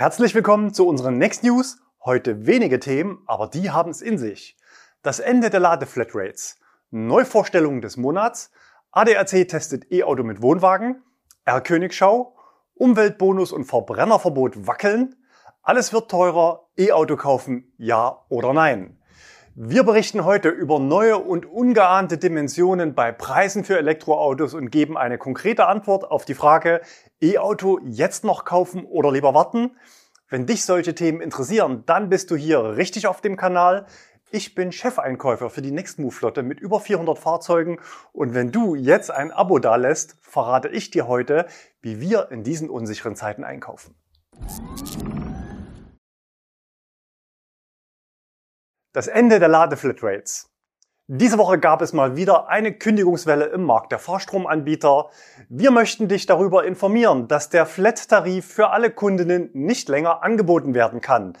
Herzlich willkommen zu unseren Next News. Heute wenige Themen, aber die haben es in sich. Das Ende der Ladeflatrates, Neuvorstellungen des Monats, ADAC testet E-Auto mit Wohnwagen, R-Königschau, Umweltbonus und Verbrennerverbot wackeln, alles wird teurer, E-Auto kaufen, ja oder nein. Wir berichten heute über neue und ungeahnte Dimensionen bei Preisen für Elektroautos und geben eine konkrete Antwort auf die Frage, E-Auto jetzt noch kaufen oder lieber warten? Wenn dich solche Themen interessieren, dann bist du hier richtig auf dem Kanal. Ich bin Chefeinkäufer für die Nextmove-Flotte mit über 400 Fahrzeugen und wenn du jetzt ein Abo dalässt, verrate ich dir heute, wie wir in diesen unsicheren Zeiten einkaufen. Das Ende der Ladeflatrates. Diese Woche gab es mal wieder eine Kündigungswelle im Markt der Fahrstromanbieter. Wir möchten dich darüber informieren, dass der Flat-Tarif für alle Kundinnen nicht länger angeboten werden kann.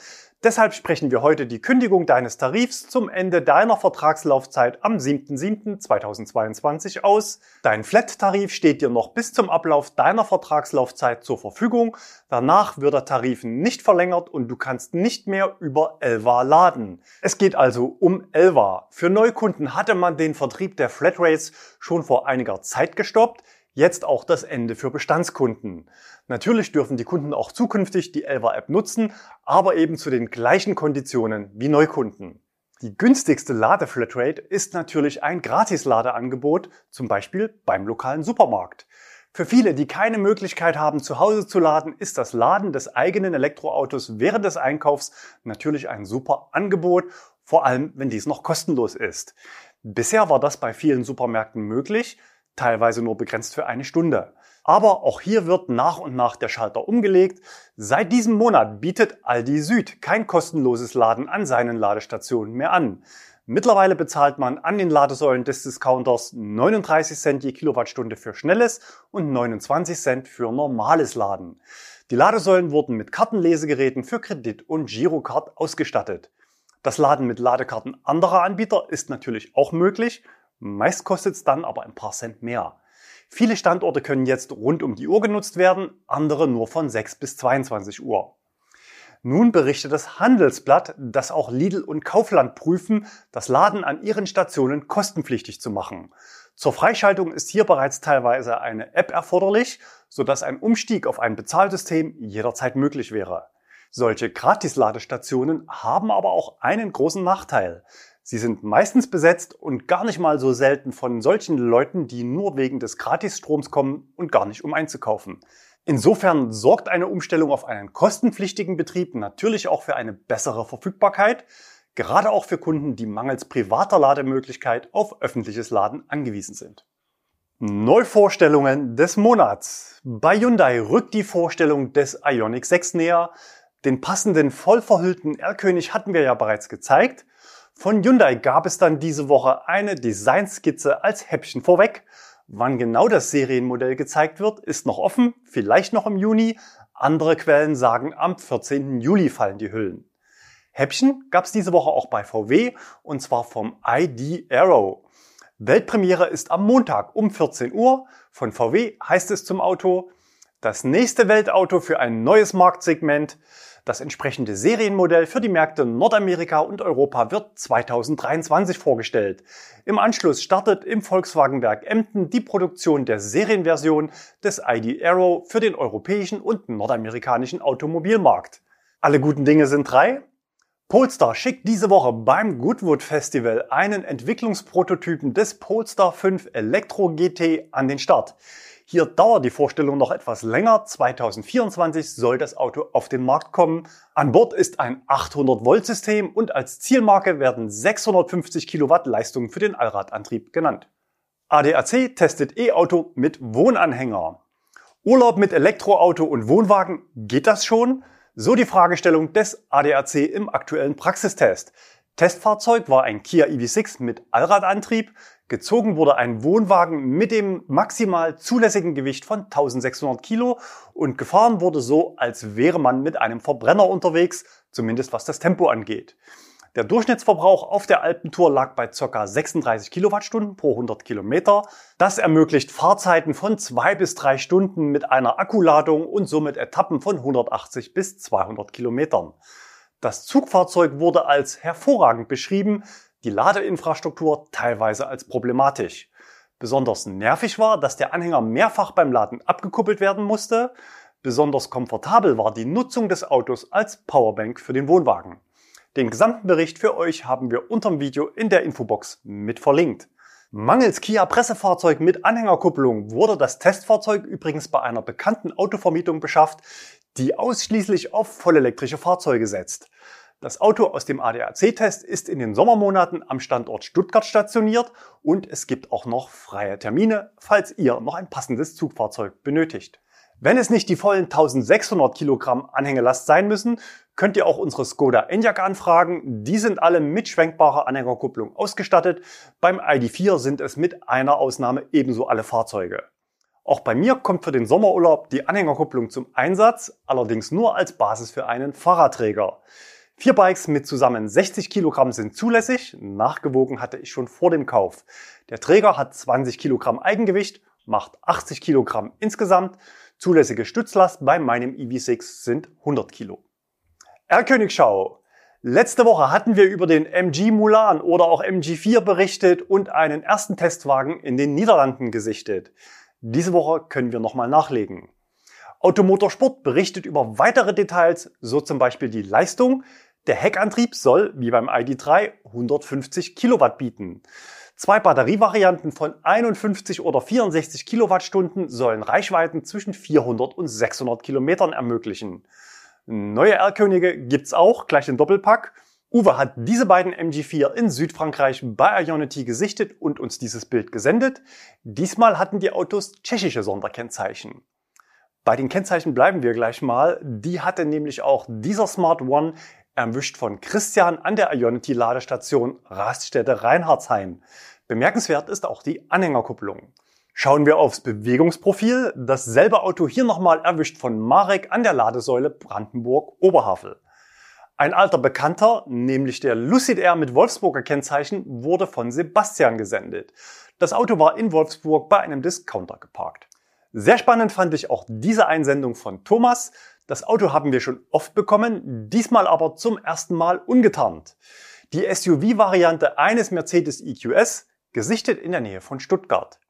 Deshalb sprechen wir heute die Kündigung deines Tarifs zum Ende deiner Vertragslaufzeit am 7.7.2022 aus. Dein Flat-Tarif steht dir noch bis zum Ablauf deiner Vertragslaufzeit zur Verfügung. Danach wird der Tarif nicht verlängert und du kannst nicht mehr über Elva laden. Es geht also um Elva. Für Neukunden hatte man den Vertrieb der Flatrates schon vor einiger Zeit gestoppt jetzt auch das Ende für Bestandskunden. Natürlich dürfen die Kunden auch zukünftig die Elva App nutzen, aber eben zu den gleichen Konditionen wie Neukunden. Die günstigste Ladeflatrate ist natürlich ein Gratis-Ladeangebot, zum Beispiel beim lokalen Supermarkt. Für viele, die keine Möglichkeit haben, zu Hause zu laden, ist das Laden des eigenen Elektroautos während des Einkaufs natürlich ein super Angebot, vor allem wenn dies noch kostenlos ist. Bisher war das bei vielen Supermärkten möglich teilweise nur begrenzt für eine Stunde. Aber auch hier wird nach und nach der Schalter umgelegt. Seit diesem Monat bietet Aldi Süd kein kostenloses Laden an seinen Ladestationen mehr an. Mittlerweile bezahlt man an den Ladesäulen des Discounters 39 Cent je Kilowattstunde für schnelles und 29 Cent für normales Laden. Die Ladesäulen wurden mit Kartenlesegeräten für Kredit und Girocard ausgestattet. Das Laden mit Ladekarten anderer Anbieter ist natürlich auch möglich, Meist kostet es dann aber ein paar Cent mehr. Viele Standorte können jetzt rund um die Uhr genutzt werden, andere nur von 6 bis 22 Uhr. Nun berichtet das Handelsblatt, dass auch Lidl und Kaufland prüfen, das Laden an ihren Stationen kostenpflichtig zu machen. Zur Freischaltung ist hier bereits teilweise eine App erforderlich, sodass ein Umstieg auf ein Bezahlsystem jederzeit möglich wäre. Solche Gratis-Ladestationen haben aber auch einen großen Nachteil. Sie sind meistens besetzt und gar nicht mal so selten von solchen Leuten, die nur wegen des Gratisstroms kommen und gar nicht um einzukaufen. Insofern sorgt eine Umstellung auf einen kostenpflichtigen Betrieb natürlich auch für eine bessere Verfügbarkeit, gerade auch für Kunden, die mangels privater Lademöglichkeit auf öffentliches Laden angewiesen sind. Neuvorstellungen des Monats. Bei Hyundai rückt die Vorstellung des Ioniq 6 näher. Den passenden vollverhüllten R-König hatten wir ja bereits gezeigt. Von Hyundai gab es dann diese Woche eine Designskizze als Häppchen vorweg. Wann genau das Serienmodell gezeigt wird, ist noch offen, vielleicht noch im Juni. Andere Quellen sagen, am 14. Juli fallen die Hüllen. Häppchen gab es diese Woche auch bei VW und zwar vom ID Aero. Weltpremiere ist am Montag um 14 Uhr. Von VW heißt es zum Auto, das nächste Weltauto für ein neues Marktsegment. Das entsprechende Serienmodell für die Märkte Nordamerika und Europa wird 2023 vorgestellt. Im Anschluss startet im Volkswagenwerk Emden die Produktion der Serienversion des ID Aero für den europäischen und nordamerikanischen Automobilmarkt. Alle guten Dinge sind drei. Polestar schickt diese Woche beim Goodwood Festival einen Entwicklungsprototypen des Polestar 5 Elektro GT an den Start. Hier dauert die Vorstellung noch etwas länger. 2024 soll das Auto auf den Markt kommen. An Bord ist ein 800 Volt System und als Zielmarke werden 650 Kilowatt Leistung für den Allradantrieb genannt. ADAC testet E-Auto mit Wohnanhänger. Urlaub mit Elektroauto und Wohnwagen, geht das schon? So die Fragestellung des ADAC im aktuellen Praxistest. Testfahrzeug war ein Kia EV6 mit Allradantrieb. Gezogen wurde ein Wohnwagen mit dem maximal zulässigen Gewicht von 1600 Kilo und gefahren wurde so, als wäre man mit einem Verbrenner unterwegs, zumindest was das Tempo angeht. Der Durchschnittsverbrauch auf der Alpentour lag bei ca. 36 Kilowattstunden pro 100 Kilometer. Das ermöglicht Fahrzeiten von zwei bis drei Stunden mit einer Akkuladung und somit Etappen von 180 bis 200 Kilometern. Das Zugfahrzeug wurde als hervorragend beschrieben, die Ladeinfrastruktur teilweise als problematisch. Besonders nervig war, dass der Anhänger mehrfach beim Laden abgekuppelt werden musste. Besonders komfortabel war die Nutzung des Autos als Powerbank für den Wohnwagen. Den gesamten Bericht für euch haben wir unterm Video in der Infobox mit verlinkt. Mangels Kia Pressefahrzeug mit Anhängerkupplung wurde das Testfahrzeug übrigens bei einer bekannten Autovermietung beschafft, die ausschließlich auf vollelektrische Fahrzeuge setzt. Das Auto aus dem ADAC-Test ist in den Sommermonaten am Standort Stuttgart stationiert und es gibt auch noch freie Termine, falls ihr noch ein passendes Zugfahrzeug benötigt. Wenn es nicht die vollen 1600 Kilogramm Anhängelast sein müssen, könnt ihr auch unsere Skoda Enyaq anfragen. Die sind alle mit schwenkbarer Anhängerkupplung ausgestattet. Beim ID4 sind es mit einer Ausnahme ebenso alle Fahrzeuge. Auch bei mir kommt für den Sommerurlaub die Anhängerkupplung zum Einsatz, allerdings nur als Basis für einen Fahrradträger. Vier Bikes mit zusammen 60 Kilogramm sind zulässig. Nachgewogen hatte ich schon vor dem Kauf. Der Träger hat 20 Kilogramm Eigengewicht, macht 80 Kilogramm insgesamt. Zulässige Stützlast bei meinem EV6 sind 100 Kilo. R-Königschau. Letzte Woche hatten wir über den MG Mulan oder auch MG4 berichtet und einen ersten Testwagen in den Niederlanden gesichtet. Diese Woche können wir nochmal nachlegen. Automotorsport berichtet über weitere Details, so zum Beispiel die Leistung. Der Heckantrieb soll, wie beim ID3, 150 Kilowatt bieten. Zwei Batterievarianten von 51 oder 64 Kilowattstunden sollen Reichweiten zwischen 400 und 600 Kilometern ermöglichen. Neue R-Könige gibt's auch, gleich in Doppelpack. Uwe hat diese beiden MG4 in Südfrankreich bei Ionity gesichtet und uns dieses Bild gesendet. Diesmal hatten die Autos tschechische Sonderkennzeichen. Bei den Kennzeichen bleiben wir gleich mal. Die hatte nämlich auch dieser Smart One erwischt von Christian an der Ionity Ladestation Raststätte Reinhardshain. Bemerkenswert ist auch die Anhängerkupplung. Schauen wir aufs Bewegungsprofil. Dasselbe Auto hier nochmal erwischt von Marek an der Ladesäule Brandenburg-Oberhavel. Ein alter Bekannter, nämlich der Lucid Air mit Wolfsburger Kennzeichen, wurde von Sebastian gesendet. Das Auto war in Wolfsburg bei einem Discounter geparkt. Sehr spannend fand ich auch diese Einsendung von Thomas. Das Auto haben wir schon oft bekommen, diesmal aber zum ersten Mal ungetarnt. Die SUV-Variante eines Mercedes EQS gesichtet in der Nähe von Stuttgart.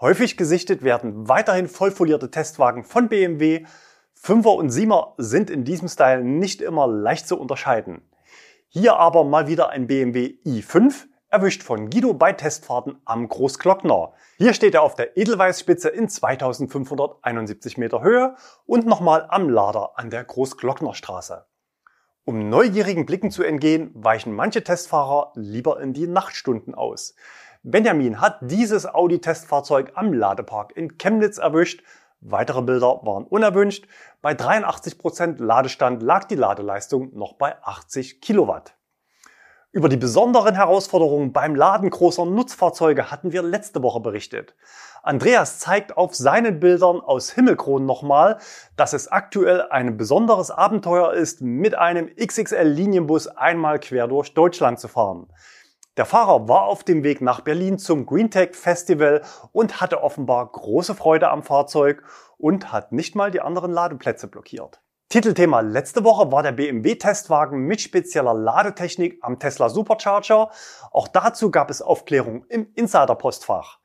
Häufig gesichtet werden weiterhin vollfolierte Testwagen von BMW. 5er und 7er sind in diesem Style nicht immer leicht zu unterscheiden. Hier aber mal wieder ein BMW i5, erwischt von Guido bei Testfahrten am Großglockner. Hier steht er auf der Edelweißspitze in 2571 Meter Höhe und nochmal am Lader an der Großglocknerstraße. Um neugierigen Blicken zu entgehen, weichen manche Testfahrer lieber in die Nachtstunden aus. Benjamin hat dieses Audi-Testfahrzeug am Ladepark in Chemnitz erwischt. Weitere Bilder waren unerwünscht. Bei 83% Ladestand lag die Ladeleistung noch bei 80 Kilowatt. Über die besonderen Herausforderungen beim Laden großer Nutzfahrzeuge hatten wir letzte Woche berichtet. Andreas zeigt auf seinen Bildern aus Himmelkron nochmal, dass es aktuell ein besonderes Abenteuer ist, mit einem XXL-Linienbus einmal quer durch Deutschland zu fahren. Der Fahrer war auf dem Weg nach Berlin zum GreenTech Festival und hatte offenbar große Freude am Fahrzeug und hat nicht mal die anderen Ladeplätze blockiert. Titelthema letzte Woche war der BMW-Testwagen mit spezieller Ladetechnik am Tesla Supercharger. Auch dazu gab es Aufklärung im Insider-Postfach.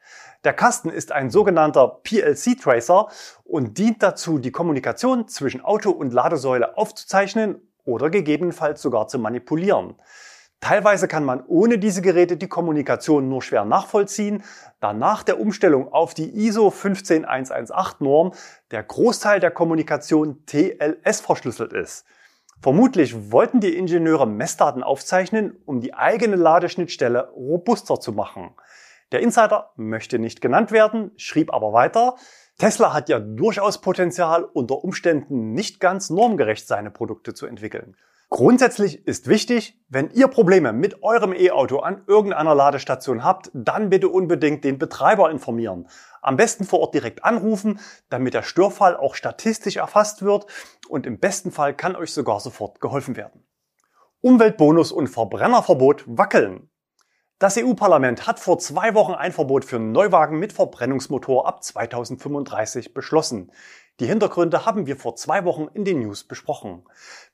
Der Kasten ist ein sogenannter PLC-Tracer und dient dazu, die Kommunikation zwischen Auto und Ladesäule aufzuzeichnen oder gegebenenfalls sogar zu manipulieren. Teilweise kann man ohne diese Geräte die Kommunikation nur schwer nachvollziehen, da nach der Umstellung auf die ISO 15118 Norm der Großteil der Kommunikation TLS verschlüsselt ist. Vermutlich wollten die Ingenieure Messdaten aufzeichnen, um die eigene Ladeschnittstelle robuster zu machen. Der Insider möchte nicht genannt werden, schrieb aber weiter, Tesla hat ja durchaus Potenzial, unter Umständen nicht ganz normgerecht seine Produkte zu entwickeln. Grundsätzlich ist wichtig, wenn ihr Probleme mit eurem E-Auto an irgendeiner Ladestation habt, dann bitte unbedingt den Betreiber informieren. Am besten vor Ort direkt anrufen, damit der Störfall auch statistisch erfasst wird und im besten Fall kann euch sogar sofort geholfen werden. Umweltbonus und Verbrennerverbot wackeln. Das EU-Parlament hat vor zwei Wochen ein Verbot für Neuwagen mit Verbrennungsmotor ab 2035 beschlossen. Die Hintergründe haben wir vor zwei Wochen in den News besprochen.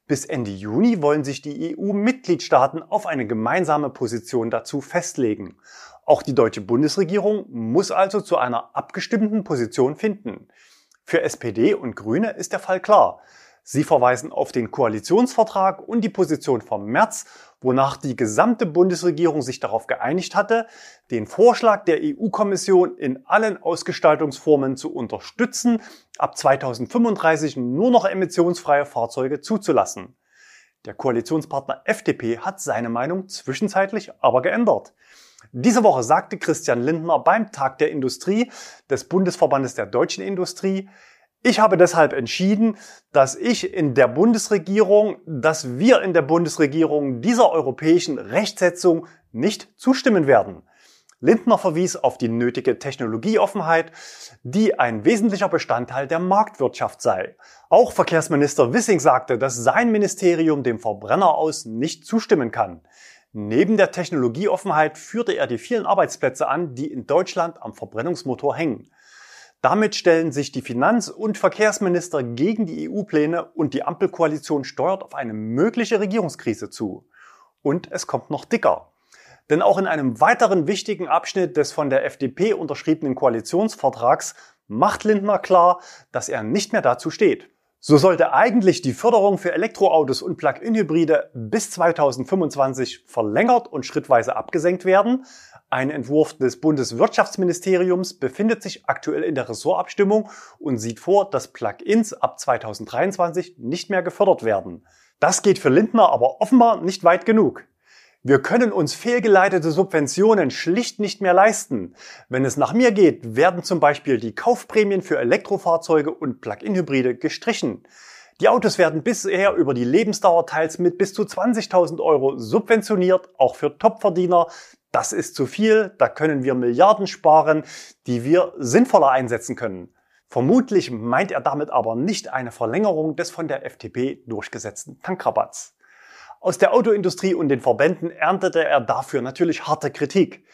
Bis Ende Juni wollen sich die EU-Mitgliedstaaten auf eine gemeinsame Position dazu festlegen. Auch die deutsche Bundesregierung muss also zu einer abgestimmten Position finden. Für SPD und Grüne ist der Fall klar. Sie verweisen auf den Koalitionsvertrag und die Position vom März, wonach die gesamte Bundesregierung sich darauf geeinigt hatte, den Vorschlag der EU-Kommission in allen Ausgestaltungsformen zu unterstützen, ab 2035 nur noch emissionsfreie Fahrzeuge zuzulassen. Der Koalitionspartner FDP hat seine Meinung zwischenzeitlich aber geändert. Diese Woche sagte Christian Lindner beim Tag der Industrie des Bundesverbandes der deutschen Industrie, ich habe deshalb entschieden, dass ich in der Bundesregierung, dass wir in der Bundesregierung dieser europäischen Rechtsetzung nicht zustimmen werden. Lindner verwies auf die nötige Technologieoffenheit, die ein wesentlicher Bestandteil der Marktwirtschaft sei. Auch Verkehrsminister Wissing sagte, dass sein Ministerium dem Verbrenner aus nicht zustimmen kann. Neben der Technologieoffenheit führte er die vielen Arbeitsplätze an, die in Deutschland am Verbrennungsmotor hängen. Damit stellen sich die Finanz- und Verkehrsminister gegen die EU-Pläne und die Ampelkoalition steuert auf eine mögliche Regierungskrise zu. Und es kommt noch dicker. Denn auch in einem weiteren wichtigen Abschnitt des von der FDP unterschriebenen Koalitionsvertrags macht Lindner klar, dass er nicht mehr dazu steht. So sollte eigentlich die Förderung für Elektroautos und Plug-in-Hybride bis 2025 verlängert und schrittweise abgesenkt werden, ein Entwurf des Bundeswirtschaftsministeriums befindet sich aktuell in der Ressortabstimmung und sieht vor, dass Plug-ins ab 2023 nicht mehr gefördert werden. Das geht für Lindner aber offenbar nicht weit genug. Wir können uns fehlgeleitete Subventionen schlicht nicht mehr leisten. Wenn es nach mir geht, werden zum Beispiel die Kaufprämien für Elektrofahrzeuge und Plug-in-Hybride gestrichen. Die Autos werden bisher über die Lebensdauer teils mit bis zu 20.000 Euro subventioniert, auch für Topverdiener, das ist zu viel, da können wir Milliarden sparen, die wir sinnvoller einsetzen können. Vermutlich meint er damit aber nicht eine Verlängerung des von der FDP durchgesetzten Tankrabatts. Aus der Autoindustrie und den Verbänden erntete er dafür natürlich harte Kritik.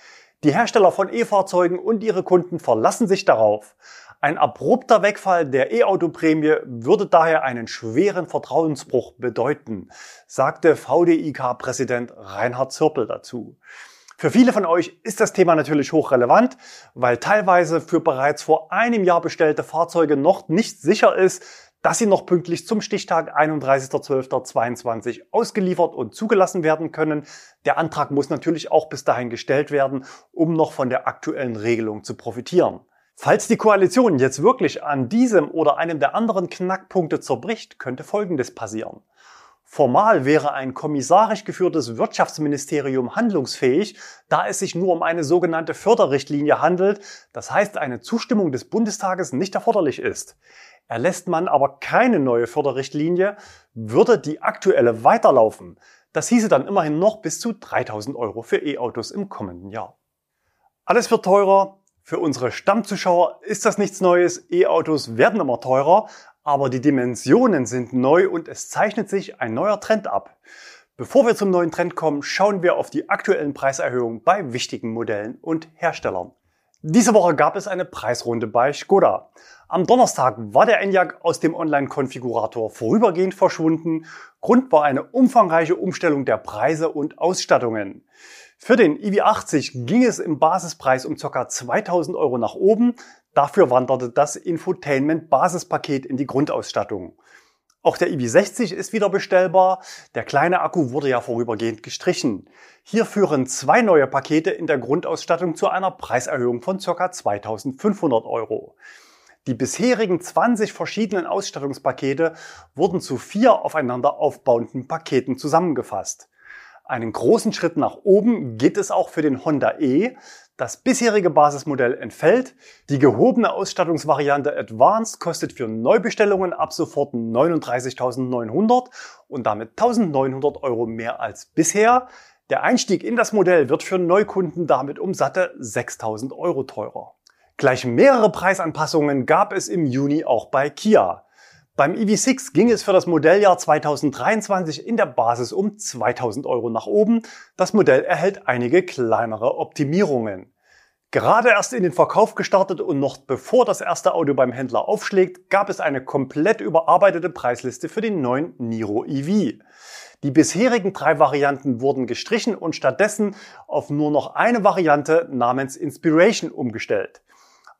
Die Hersteller von E-Fahrzeugen und ihre Kunden verlassen sich darauf. Ein abrupter Wegfall der E-Auto-Prämie würde daher einen schweren Vertrauensbruch bedeuten, sagte VDIK-Präsident Reinhard Zirpel dazu. Für viele von euch ist das Thema natürlich hochrelevant, weil teilweise für bereits vor einem Jahr bestellte Fahrzeuge noch nicht sicher ist, dass sie noch pünktlich zum Stichtag 31.12.22 ausgeliefert und zugelassen werden können. Der Antrag muss natürlich auch bis dahin gestellt werden, um noch von der aktuellen Regelung zu profitieren. Falls die Koalition jetzt wirklich an diesem oder einem der anderen Knackpunkte zerbricht, könnte Folgendes passieren. Formal wäre ein kommissarisch geführtes Wirtschaftsministerium handlungsfähig, da es sich nur um eine sogenannte Förderrichtlinie handelt, das heißt eine Zustimmung des Bundestages nicht erforderlich ist. Erlässt man aber keine neue Förderrichtlinie, würde die aktuelle weiterlaufen. Das hieße dann immerhin noch bis zu 3000 Euro für E-Autos im kommenden Jahr. Alles wird teurer. Für unsere Stammzuschauer ist das nichts Neues. E-Autos werden immer teurer, aber die Dimensionen sind neu und es zeichnet sich ein neuer Trend ab. Bevor wir zum neuen Trend kommen, schauen wir auf die aktuellen Preiserhöhungen bei wichtigen Modellen und Herstellern. Diese Woche gab es eine Preisrunde bei Skoda. Am Donnerstag war der Enyaq aus dem Online-Konfigurator vorübergehend verschwunden. Grund war eine umfangreiche Umstellung der Preise und Ausstattungen. Für den iV80 ging es im Basispreis um ca. 2000 Euro nach oben. Dafür wanderte das Infotainment-Basispaket in die Grundausstattung. Auch der iB60 ist wieder bestellbar. Der kleine Akku wurde ja vorübergehend gestrichen. Hier führen zwei neue Pakete in der Grundausstattung zu einer Preiserhöhung von ca. 2500 Euro. Die bisherigen 20 verschiedenen Ausstattungspakete wurden zu vier aufeinander aufbauenden Paketen zusammengefasst. Einen großen Schritt nach oben geht es auch für den Honda E. Das bisherige Basismodell entfällt. Die gehobene Ausstattungsvariante Advanced kostet für Neubestellungen ab sofort 39.900 und damit 1.900 Euro mehr als bisher. Der Einstieg in das Modell wird für Neukunden damit um satte 6.000 Euro teurer. Gleich mehrere Preisanpassungen gab es im Juni auch bei Kia. Beim EV6 ging es für das Modelljahr 2023 in der Basis um 2000 Euro nach oben. Das Modell erhält einige kleinere Optimierungen. Gerade erst in den Verkauf gestartet und noch bevor das erste Auto beim Händler aufschlägt, gab es eine komplett überarbeitete Preisliste für den neuen Niro EV. Die bisherigen drei Varianten wurden gestrichen und stattdessen auf nur noch eine Variante namens Inspiration umgestellt.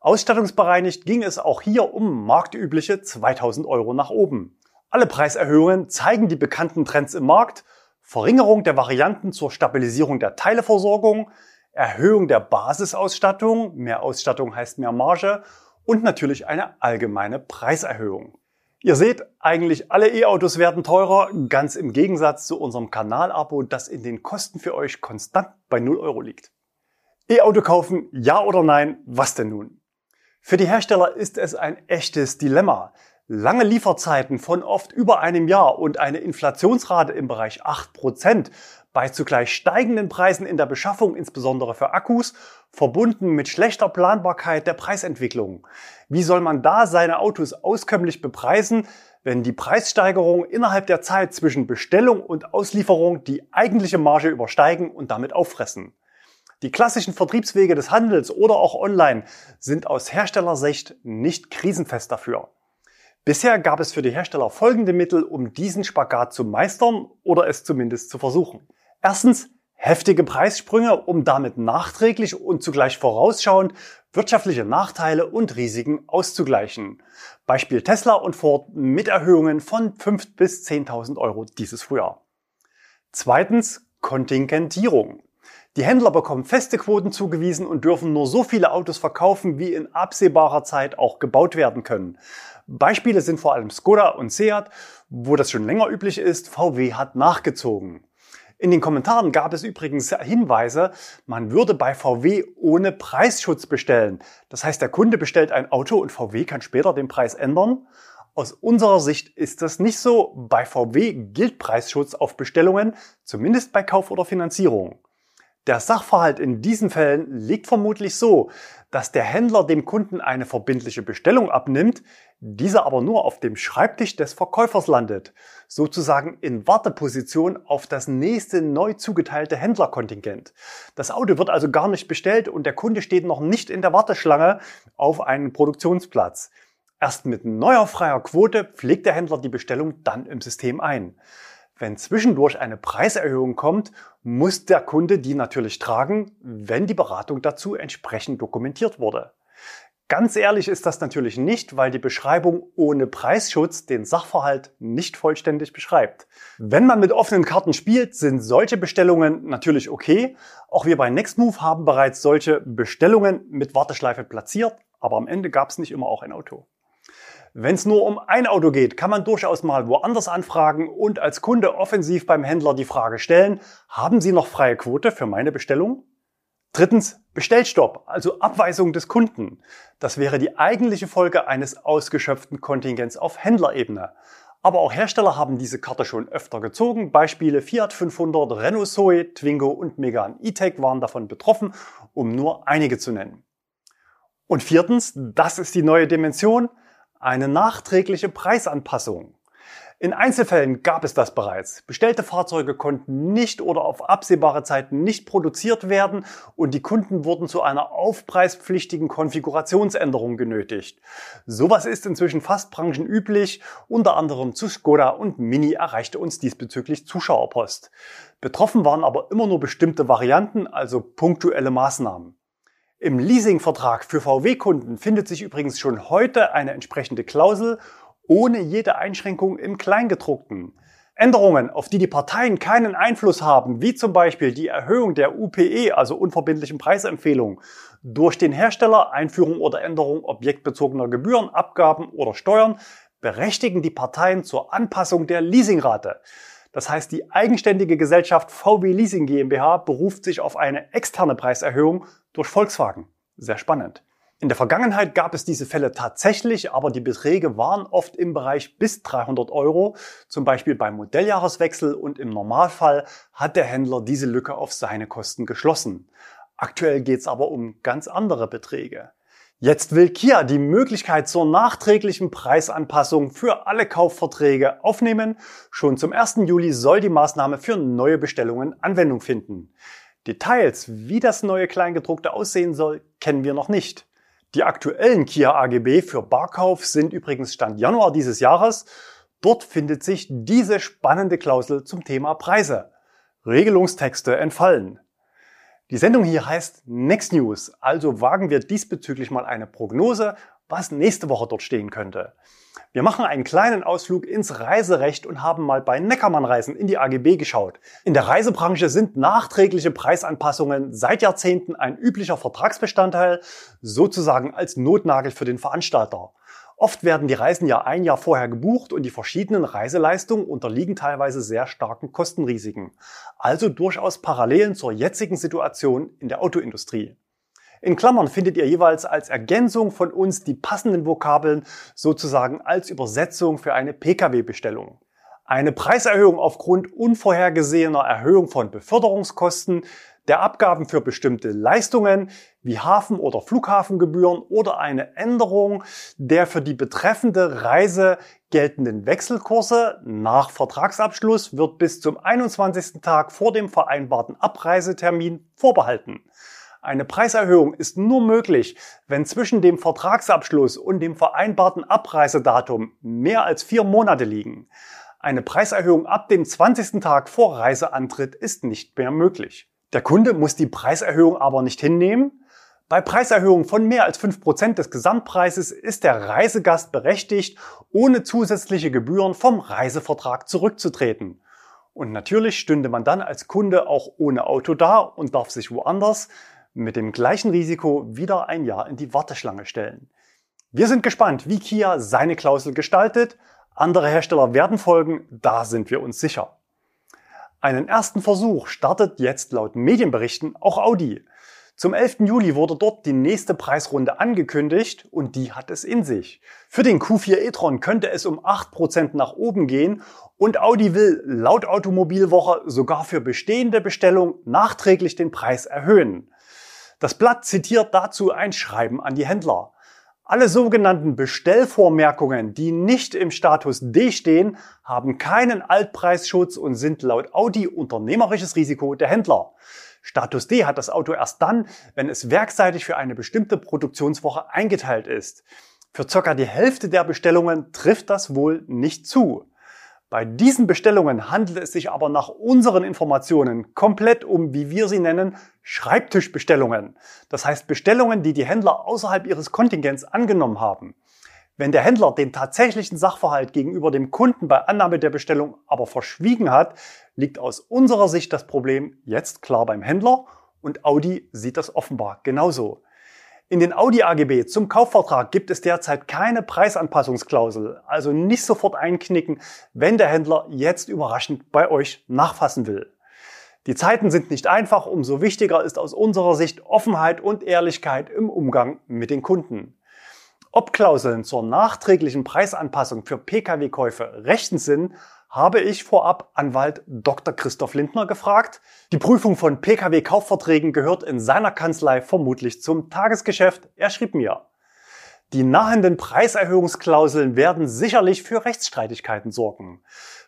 Ausstattungsbereinigt ging es auch hier um marktübliche 2000 Euro nach oben. Alle Preiserhöhungen zeigen die bekannten Trends im Markt, Verringerung der Varianten zur Stabilisierung der Teileversorgung, Erhöhung der Basisausstattung, mehr Ausstattung heißt mehr Marge und natürlich eine allgemeine Preiserhöhung. Ihr seht, eigentlich alle E-Autos werden teurer, ganz im Gegensatz zu unserem Kanalabo, das in den Kosten für euch konstant bei 0 Euro liegt. E-Auto kaufen, ja oder nein, was denn nun? Für die Hersteller ist es ein echtes Dilemma. Lange Lieferzeiten von oft über einem Jahr und eine Inflationsrate im Bereich 8% bei zugleich steigenden Preisen in der Beschaffung, insbesondere für Akkus, verbunden mit schlechter Planbarkeit der Preisentwicklung. Wie soll man da seine Autos auskömmlich bepreisen, wenn die Preissteigerungen innerhalb der Zeit zwischen Bestellung und Auslieferung die eigentliche Marge übersteigen und damit auffressen? Die klassischen Vertriebswege des Handels oder auch online sind aus Herstellersicht nicht krisenfest dafür. Bisher gab es für die Hersteller folgende Mittel, um diesen Spagat zu meistern oder es zumindest zu versuchen. Erstens heftige Preissprünge, um damit nachträglich und zugleich vorausschauend wirtschaftliche Nachteile und Risiken auszugleichen. Beispiel Tesla und Ford mit Erhöhungen von 5 bis 10.000 Euro dieses Frühjahr. Zweitens Kontingentierung. Die Händler bekommen feste Quoten zugewiesen und dürfen nur so viele Autos verkaufen, wie in absehbarer Zeit auch gebaut werden können. Beispiele sind vor allem Skoda und Seat, wo das schon länger üblich ist. VW hat nachgezogen. In den Kommentaren gab es übrigens Hinweise, man würde bei VW ohne Preisschutz bestellen. Das heißt, der Kunde bestellt ein Auto und VW kann später den Preis ändern. Aus unserer Sicht ist das nicht so. Bei VW gilt Preisschutz auf Bestellungen, zumindest bei Kauf oder Finanzierung. Der Sachverhalt in diesen Fällen liegt vermutlich so, dass der Händler dem Kunden eine verbindliche Bestellung abnimmt, diese aber nur auf dem Schreibtisch des Verkäufers landet, sozusagen in Warteposition auf das nächste neu zugeteilte Händlerkontingent. Das Auto wird also gar nicht bestellt und der Kunde steht noch nicht in der Warteschlange auf einen Produktionsplatz. Erst mit neuer freier Quote pflegt der Händler die Bestellung dann im System ein. Wenn zwischendurch eine Preiserhöhung kommt, muss der Kunde die natürlich tragen, wenn die Beratung dazu entsprechend dokumentiert wurde. Ganz ehrlich ist das natürlich nicht, weil die Beschreibung ohne Preisschutz den Sachverhalt nicht vollständig beschreibt. Wenn man mit offenen Karten spielt, sind solche Bestellungen natürlich okay. Auch wir bei Nextmove haben bereits solche Bestellungen mit Warteschleife platziert, aber am Ende gab es nicht immer auch ein Auto. Wenn es nur um ein Auto geht, kann man durchaus mal woanders anfragen und als Kunde offensiv beim Händler die Frage stellen, haben Sie noch freie Quote für meine Bestellung? Drittens, Bestellstopp, also Abweisung des Kunden. Das wäre die eigentliche Folge eines ausgeschöpften Kontingents auf Händlerebene. Aber auch Hersteller haben diese Karte schon öfter gezogen. Beispiele Fiat 500, Renault Zoe, Twingo und Megane E-Tech waren davon betroffen, um nur einige zu nennen. Und viertens, das ist die neue Dimension, eine nachträgliche Preisanpassung. In Einzelfällen gab es das bereits. Bestellte Fahrzeuge konnten nicht oder auf absehbare Zeit nicht produziert werden und die Kunden wurden zu einer aufpreispflichtigen Konfigurationsänderung genötigt. Sowas ist inzwischen fast branchenüblich, unter anderem zu Skoda und Mini erreichte uns diesbezüglich Zuschauerpost. Betroffen waren aber immer nur bestimmte Varianten, also punktuelle Maßnahmen. Im Leasingvertrag für VW-Kunden findet sich übrigens schon heute eine entsprechende Klausel ohne jede Einschränkung im Kleingedruckten. Änderungen, auf die die Parteien keinen Einfluss haben, wie zum Beispiel die Erhöhung der UPE, also unverbindlichen Preisempfehlung, durch den Hersteller, Einführung oder Änderung objektbezogener Gebühren, Abgaben oder Steuern, berechtigen die Parteien zur Anpassung der Leasingrate. Das heißt, die eigenständige Gesellschaft VW Leasing GmbH beruft sich auf eine externe Preiserhöhung durch Volkswagen. Sehr spannend. In der Vergangenheit gab es diese Fälle tatsächlich, aber die Beträge waren oft im Bereich bis 300 Euro, zum Beispiel beim Modelljahreswechsel und im Normalfall hat der Händler diese Lücke auf seine Kosten geschlossen. Aktuell geht es aber um ganz andere Beträge. Jetzt will Kia die Möglichkeit zur nachträglichen Preisanpassung für alle Kaufverträge aufnehmen. Schon zum 1. Juli soll die Maßnahme für neue Bestellungen Anwendung finden. Details, wie das neue Kleingedruckte aussehen soll, kennen wir noch nicht. Die aktuellen Kia AGB für Barkauf sind übrigens Stand Januar dieses Jahres. Dort findet sich diese spannende Klausel zum Thema Preise. Regelungstexte entfallen. Die Sendung hier heißt Next News, also wagen wir diesbezüglich mal eine Prognose, was nächste Woche dort stehen könnte. Wir machen einen kleinen Ausflug ins Reiserecht und haben mal bei Neckermann Reisen in die AGB geschaut. In der Reisebranche sind nachträgliche Preisanpassungen seit Jahrzehnten ein üblicher Vertragsbestandteil, sozusagen als Notnagel für den Veranstalter. Oft werden die Reisen ja ein Jahr vorher gebucht und die verschiedenen Reiseleistungen unterliegen teilweise sehr starken Kostenrisiken. Also durchaus Parallelen zur jetzigen Situation in der Autoindustrie. In Klammern findet ihr jeweils als Ergänzung von uns die passenden Vokabeln sozusagen als Übersetzung für eine Pkw-Bestellung. Eine Preiserhöhung aufgrund unvorhergesehener Erhöhung von Beförderungskosten der Abgaben für bestimmte Leistungen wie Hafen- oder Flughafengebühren oder eine Änderung der für die betreffende Reise geltenden Wechselkurse nach Vertragsabschluss wird bis zum 21. Tag vor dem vereinbarten Abreisetermin vorbehalten. Eine Preiserhöhung ist nur möglich, wenn zwischen dem Vertragsabschluss und dem vereinbarten Abreisedatum mehr als vier Monate liegen. Eine Preiserhöhung ab dem 20. Tag vor Reiseantritt ist nicht mehr möglich. Der Kunde muss die Preiserhöhung aber nicht hinnehmen. Bei Preiserhöhungen von mehr als 5% des Gesamtpreises ist der Reisegast berechtigt, ohne zusätzliche Gebühren vom Reisevertrag zurückzutreten. Und natürlich stünde man dann als Kunde auch ohne Auto da und darf sich woanders mit dem gleichen Risiko wieder ein Jahr in die Warteschlange stellen. Wir sind gespannt, wie Kia seine Klausel gestaltet. Andere Hersteller werden folgen, da sind wir uns sicher. Einen ersten Versuch startet jetzt laut Medienberichten auch Audi. Zum 11. Juli wurde dort die nächste Preisrunde angekündigt und die hat es in sich. Für den Q4 e-tron könnte es um 8% nach oben gehen und Audi will laut Automobilwoche sogar für bestehende Bestellungen nachträglich den Preis erhöhen. Das Blatt zitiert dazu ein Schreiben an die Händler. Alle sogenannten Bestellvormerkungen, die nicht im Status D stehen, haben keinen Altpreisschutz und sind laut Audi unternehmerisches Risiko der Händler. Status D hat das Auto erst dann, wenn es werkseitig für eine bestimmte Produktionswoche eingeteilt ist. Für circa die Hälfte der Bestellungen trifft das wohl nicht zu. Bei diesen Bestellungen handelt es sich aber nach unseren Informationen komplett um, wie wir sie nennen, Schreibtischbestellungen. Das heißt Bestellungen, die die Händler außerhalb ihres Kontingents angenommen haben. Wenn der Händler den tatsächlichen Sachverhalt gegenüber dem Kunden bei Annahme der Bestellung aber verschwiegen hat, liegt aus unserer Sicht das Problem jetzt klar beim Händler und Audi sieht das offenbar genauso. In den Audi AGB zum Kaufvertrag gibt es derzeit keine Preisanpassungsklausel, also nicht sofort einknicken, wenn der Händler jetzt überraschend bei euch nachfassen will. Die Zeiten sind nicht einfach, umso wichtiger ist aus unserer Sicht Offenheit und Ehrlichkeit im Umgang mit den Kunden. Ob Klauseln zur nachträglichen Preisanpassung für Pkw-Käufe rechtens sind, habe ich vorab Anwalt Dr. Christoph Lindner gefragt. Die Prüfung von Pkw-Kaufverträgen gehört in seiner Kanzlei vermutlich zum Tagesgeschäft. Er schrieb mir, die nahenden Preiserhöhungsklauseln werden sicherlich für Rechtsstreitigkeiten sorgen.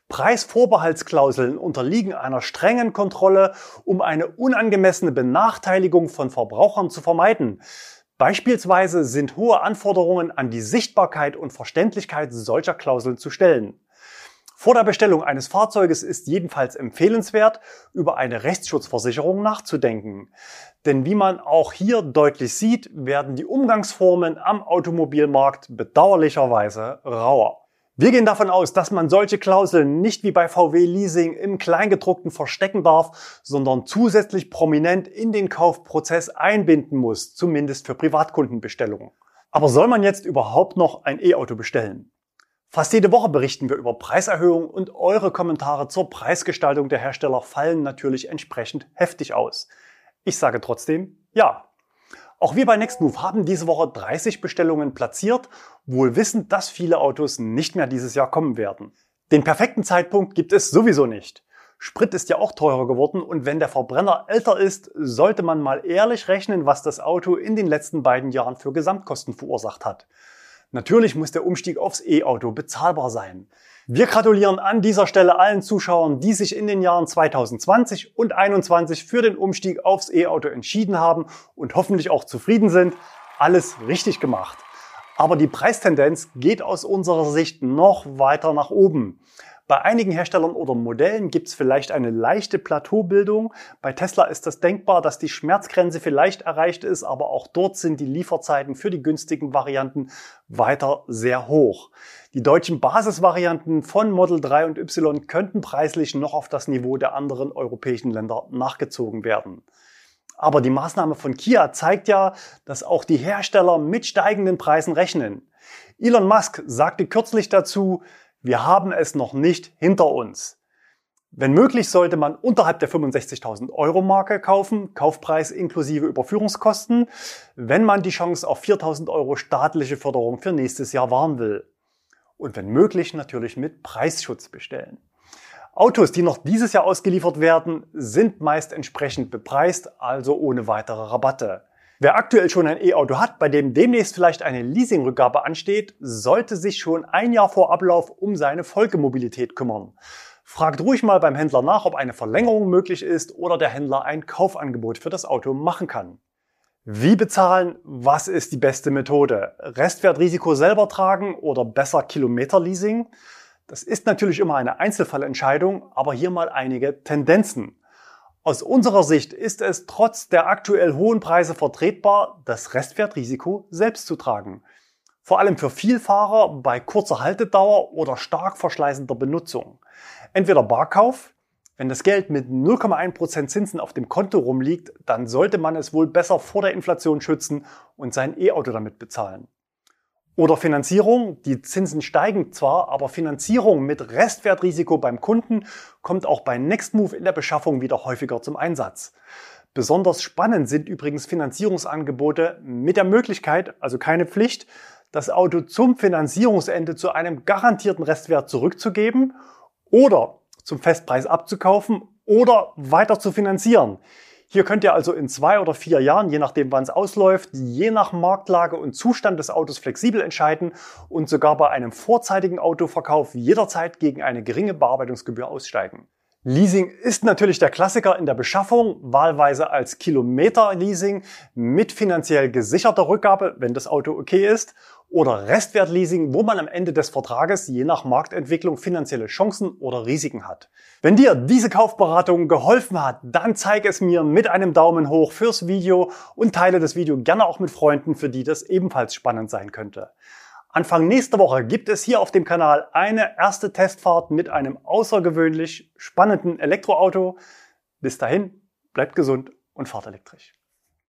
Preisvorbehaltsklauseln unterliegen einer strengen Kontrolle, um eine unangemessene Benachteiligung von Verbrauchern zu vermeiden. Beispielsweise sind hohe Anforderungen an die Sichtbarkeit und Verständlichkeit solcher Klauseln zu stellen. Vor der Bestellung eines Fahrzeuges ist jedenfalls empfehlenswert, über eine Rechtsschutzversicherung nachzudenken. Denn wie man auch hier deutlich sieht, werden die Umgangsformen am Automobilmarkt bedauerlicherweise rauer. Wir gehen davon aus, dass man solche Klauseln nicht wie bei VW Leasing im Kleingedruckten verstecken darf, sondern zusätzlich prominent in den Kaufprozess einbinden muss, zumindest für Privatkundenbestellungen. Aber soll man jetzt überhaupt noch ein E-Auto bestellen? Fast jede Woche berichten wir über Preiserhöhungen und eure Kommentare zur Preisgestaltung der Hersteller fallen natürlich entsprechend heftig aus. Ich sage trotzdem ja. Auch wir bei Nextmove haben diese Woche 30 Bestellungen platziert, wohl wissend, dass viele Autos nicht mehr dieses Jahr kommen werden. Den perfekten Zeitpunkt gibt es sowieso nicht. Sprit ist ja auch teurer geworden und wenn der Verbrenner älter ist, sollte man mal ehrlich rechnen, was das Auto in den letzten beiden Jahren für Gesamtkosten verursacht hat. Natürlich muss der Umstieg aufs E-Auto bezahlbar sein. Wir gratulieren an dieser Stelle allen Zuschauern, die sich in den Jahren 2020 und 2021 für den Umstieg aufs E-Auto entschieden haben und hoffentlich auch zufrieden sind. Alles richtig gemacht. Aber die Preistendenz geht aus unserer Sicht noch weiter nach oben. Bei einigen Herstellern oder Modellen gibt es vielleicht eine leichte Plateaubildung. Bei Tesla ist das denkbar, dass die Schmerzgrenze vielleicht erreicht ist, aber auch dort sind die Lieferzeiten für die günstigen Varianten weiter sehr hoch. Die deutschen Basisvarianten von Model 3 und Y könnten preislich noch auf das Niveau der anderen europäischen Länder nachgezogen werden. Aber die Maßnahme von Kia zeigt ja, dass auch die Hersteller mit steigenden Preisen rechnen. Elon Musk sagte kürzlich dazu, wir haben es noch nicht hinter uns. Wenn möglich, sollte man unterhalb der 65.000 Euro Marke kaufen, Kaufpreis inklusive Überführungskosten, wenn man die Chance auf 4.000 Euro staatliche Förderung für nächstes Jahr wahren will. Und wenn möglich, natürlich mit Preisschutz bestellen. Autos, die noch dieses Jahr ausgeliefert werden, sind meist entsprechend bepreist, also ohne weitere Rabatte. Wer aktuell schon ein E-Auto hat, bei dem demnächst vielleicht eine Leasingrückgabe ansteht, sollte sich schon ein Jahr vor Ablauf um seine Folgemobilität kümmern. Fragt ruhig mal beim Händler nach, ob eine Verlängerung möglich ist oder der Händler ein Kaufangebot für das Auto machen kann. Wie bezahlen? Was ist die beste Methode? Restwertrisiko selber tragen oder besser Kilometerleasing? Das ist natürlich immer eine Einzelfallentscheidung, aber hier mal einige Tendenzen. Aus unserer Sicht ist es trotz der aktuell hohen Preise vertretbar, das Restwertrisiko selbst zu tragen. Vor allem für Vielfahrer bei kurzer Haltedauer oder stark verschleißender Benutzung. Entweder Barkauf, wenn das Geld mit 0,1% Zinsen auf dem Konto rumliegt, dann sollte man es wohl besser vor der Inflation schützen und sein E-Auto damit bezahlen. Oder Finanzierung. Die Zinsen steigen zwar, aber Finanzierung mit Restwertrisiko beim Kunden kommt auch bei Nextmove in der Beschaffung wieder häufiger zum Einsatz. Besonders spannend sind übrigens Finanzierungsangebote mit der Möglichkeit, also keine Pflicht, das Auto zum Finanzierungsende zu einem garantierten Restwert zurückzugeben oder zum Festpreis abzukaufen oder weiter zu finanzieren. Hier könnt ihr also in zwei oder vier Jahren, je nachdem wann es ausläuft, je nach Marktlage und Zustand des Autos flexibel entscheiden und sogar bei einem vorzeitigen Autoverkauf jederzeit gegen eine geringe Bearbeitungsgebühr aussteigen. Leasing ist natürlich der Klassiker in der Beschaffung, wahlweise als Kilometer-Leasing mit finanziell gesicherter Rückgabe, wenn das Auto okay ist oder Restwertleasing, wo man am Ende des Vertrages je nach Marktentwicklung finanzielle Chancen oder Risiken hat. Wenn dir diese Kaufberatung geholfen hat, dann zeig es mir mit einem Daumen hoch fürs Video und teile das Video gerne auch mit Freunden, für die das ebenfalls spannend sein könnte. Anfang nächster Woche gibt es hier auf dem Kanal eine erste Testfahrt mit einem außergewöhnlich spannenden Elektroauto. Bis dahin, bleibt gesund und fahrt elektrisch.